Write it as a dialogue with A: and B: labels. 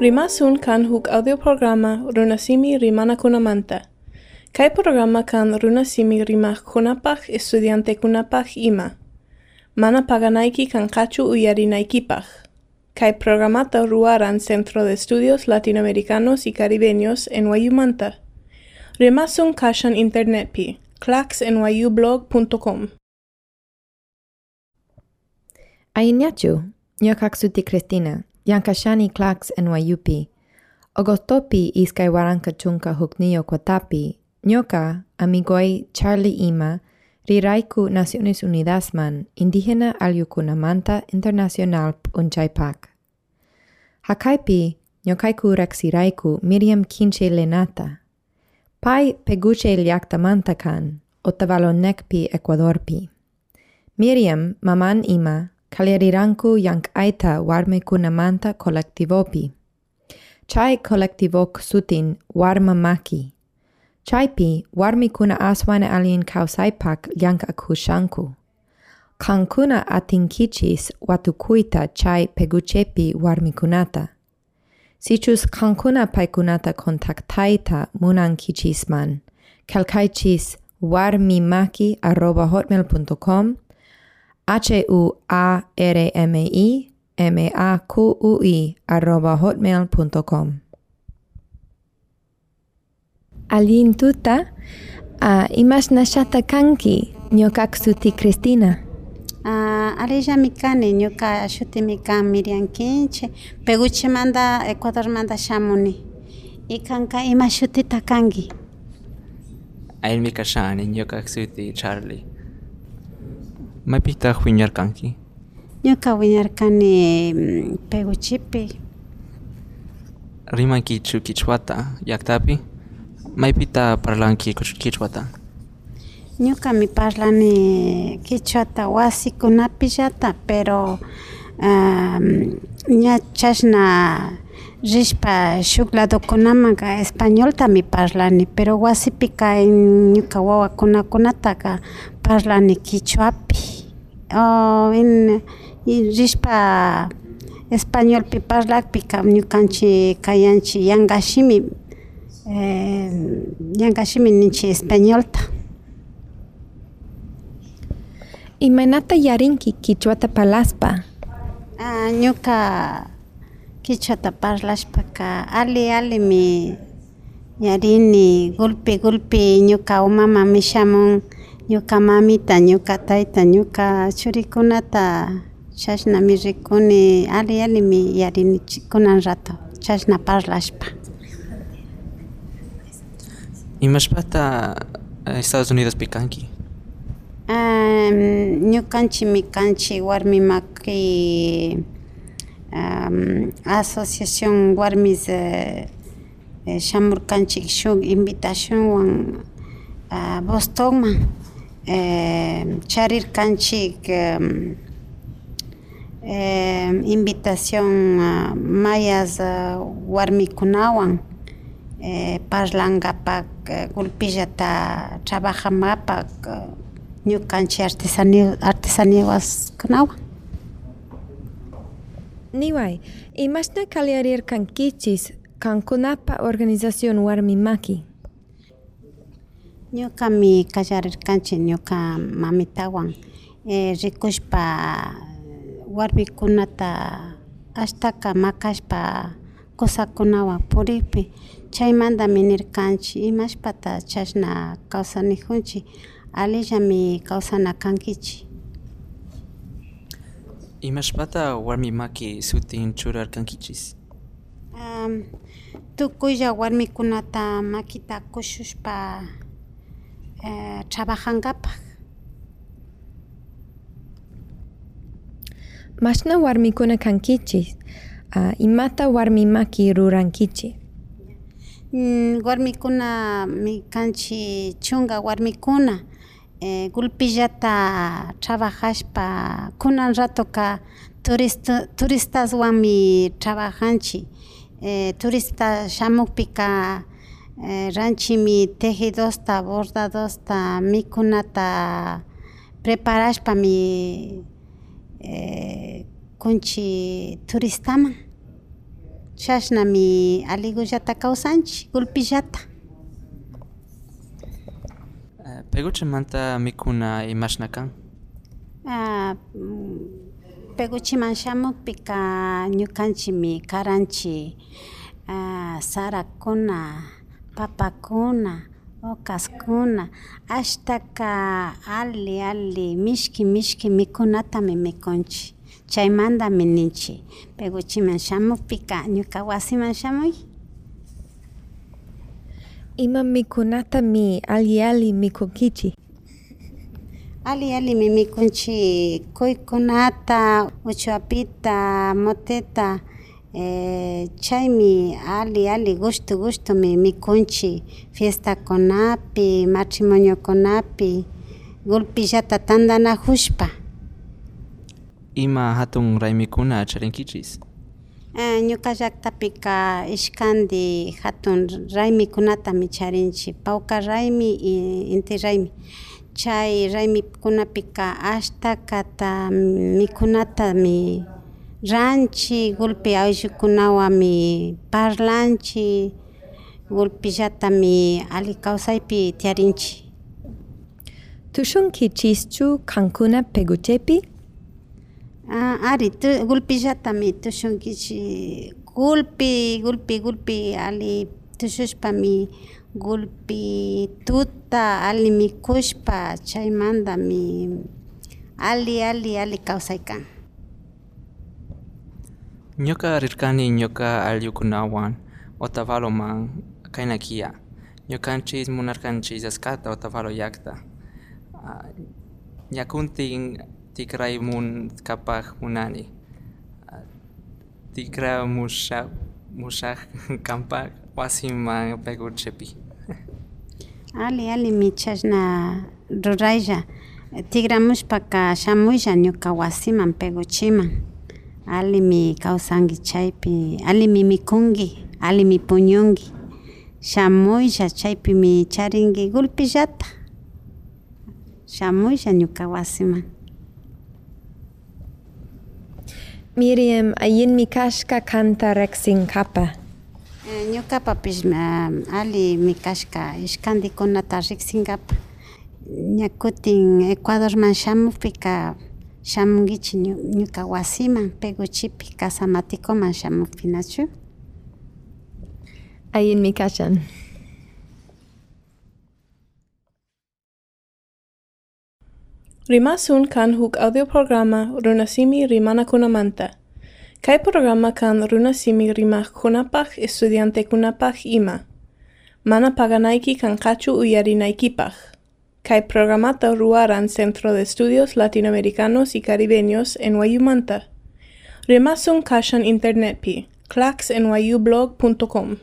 A: Rimasun kan huk programa runasimi rimana kunamanta. Kai programa kan runasimi rimah kunapach estudiante kunapach ima. Mana paganaiki kan kachu uyarinaikipach. Kai programata ruaran Centro de Estudios Latinoamericanos y Caribeños en Wayumanta. Rimasun kashan internet pi claxnyublog.com
B: Ainyachu, nyokaksuti Cristina, Yankashani Clax NYUP. Ogotopi iskay waranka chunka hukniyo kwatapi, nyoka amigoi Charlie Ima, riraiku Naciones Unidas man, indígena aliukunamanta internacional unchaipak. Hakaipi, nyokaiku rexiraiku Miriam Kinche Lenata. Pai peguche liaktamanta kan, otavalonekpi Ecuadorpi. Miriam, maman ima, Kaliariranku yank aita warme kunamanta kolektivopi. Chai kolektivok sutin warma maki. Chaipi warmi kuna aswane alien kausaipak yankakushanku. Kankuna atinkichis watukuita chai peguchepi warmikunata. Sichus kankuna paikunata kontaktaita munan kichisman. Kalkaichis warmimaki arroba hotmail.com H-U-A-R-M-I M-A-Q-U-I arroba hotmail.com
C: Alin tuta uh, imas nashata kanki nyokaksuti Cristina.
D: Uh, alija mikani ñuka shutimi kan Miriam Kinche peguchi manda Ecuador manda shamuni. Ikanka ima shutita kanki.
E: Ailmi kashani ñukaksuti Charlie Maypita wiñarkanki
D: ñuka wiñarkani mm, peguchipi
E: rimankichu kichwata llaktapi maypita parlanki kichwata
D: ñuka mi parlani kichwata wasikunapi llata pero um, ña chashna rishpa shuk ladokunamanka españolta mi parlani pero wasipika ñuka wawakunakunataka parlani kichwapi o in rishpa españolpi parlakpika ñukanchik kayanchik yankashimi eh, yankashimi ninchik españolta
C: Imanata yarinki kichwata palaspa.
D: Ah, ñuka kichwata parlashpaka ali ali mi yarini gulpi gulpi ñuka umamami shamun ñuka mamita ñuka tayta ñuka churikunata chashnami rikuni ali ali mi yarini kunan rato chashna parlashpa.
E: Imashpata Estados Unidos pikanki
D: um, ñukanchikmi kanchik warmi maki um, asociación warmis uh, shamurkanchik shuk invitacionwan uh, Bostonman uh, charirkanchik um, um, invitación uh, mayas uh, warmikunawan uh, parlankapak uh, gulpillata trabajankapak uh, ñukanchik artesanía artesaníawaskunawan
C: Niway, imashna kaliarirkankichis kankunapa organización warmi maki.
D: ñukami kallarirkanchik ñuka mamitawan eh, rikushpa warmikunata ashtaka makashpa kusakunawan purikpi chaymantami nirkanchik imashpata chashna kawsanikunchik alillami kawsana kankichik
E: imashpata warmi maki sutin churarkankichis
D: um, tukuylla warmikunata makita kushushpa eh, trabajankapak
C: Mashna warmikuna kankichis. Uh, imata warmi maki rurankichis.
D: mm, warmikuna mi kanchik chunka warmikuna eh, gulpillata trabajashpa kunan ratoka turista, turistaswanmi trabajanchik eh, turista shamukpika ранчи ми техи доста, борда доста, микуната препараш па ми е, кончи туристама.
E: Шашна ми алигу жата каусанчи,
D: гулпи жата. Пегуче манта микуна имаш накан? Пегучи маншаму пика нюканчи ми каранчи сара саракона. Papakuna ocaskuna ashtaka ali ali mishki mishki mikunatami mikunchik. Chaymantami ninchik. Peguchiman shamukpika ñuka wasiman shamuy?
C: Ima mikunatami ali ali mikunkichik.
D: Ali ali mikunchi mikunchik kuykunata, uchuapita, moteta, Eh, chaimi ali ali gusto gusto mi mi conchi fiesta conapi matrimonio conapi gulpi jata tandana huspa
E: ima hatun raimikuna charinkichis
D: eh, ñuka llaktapika ishkandi hatun raimikunata micharinchi pauka raimi y inti raimi пика, raimikunapika ashta ми mikunata ми. ranchi golpe ayllunkunawami parlanchi golpillatami ali kawsaypi tiyarinchi
C: tushunkichishchu qankuna peguchepi
D: uh, ari tu, golpillatami tushunkichi golpi golpi golpi ali tushushpami golpi tuta ali mikushpa chaymantami ali ali ali kawsaykan
E: Ñuka rirkani ñuka allqukunawan Otavaloman kaynakiya. Ñukanchis munarkanchis askata Otavalo llaqta. Ah, Ñakuntin tikraymunkapaq munani. Ah, Tikramusha mushaq kanpaq wasiman Peguchepi.
D: ali ali mi chashna ruraylla tigramushpaka shamuylla ñuka wasiman peguchiman alimi kawsanki chaypi alimi mikunki alimi puñunki shamuylla chaypimi charinki gulpillata shamuylla ñuka wasiman
C: Miriam, ayinmi kashka kanta riksinkapa.
D: Eh, ñukapapish um, ali mi kashka ishkantikunata riksinkapa ñakutin Ecuadorman shamukpika shamunkichik ñu- ñuka wasiman peguchipi Casamatikoman shamukpi nachu
C: Ayinmi kashan.
A: Rimasun kan huk audioprograma Runasimi rimanakunamanta. Kai programa kan Runasimi rimakunapaj estudiante kunapaj ima. Mana paganaiki kan kachu uyarinaikipaj. Kai programata ruaran Centro de Estudios Latinoamericanos y Caribeños en Wayumanta. Rimasun kashan internet pi claxnyublog.com.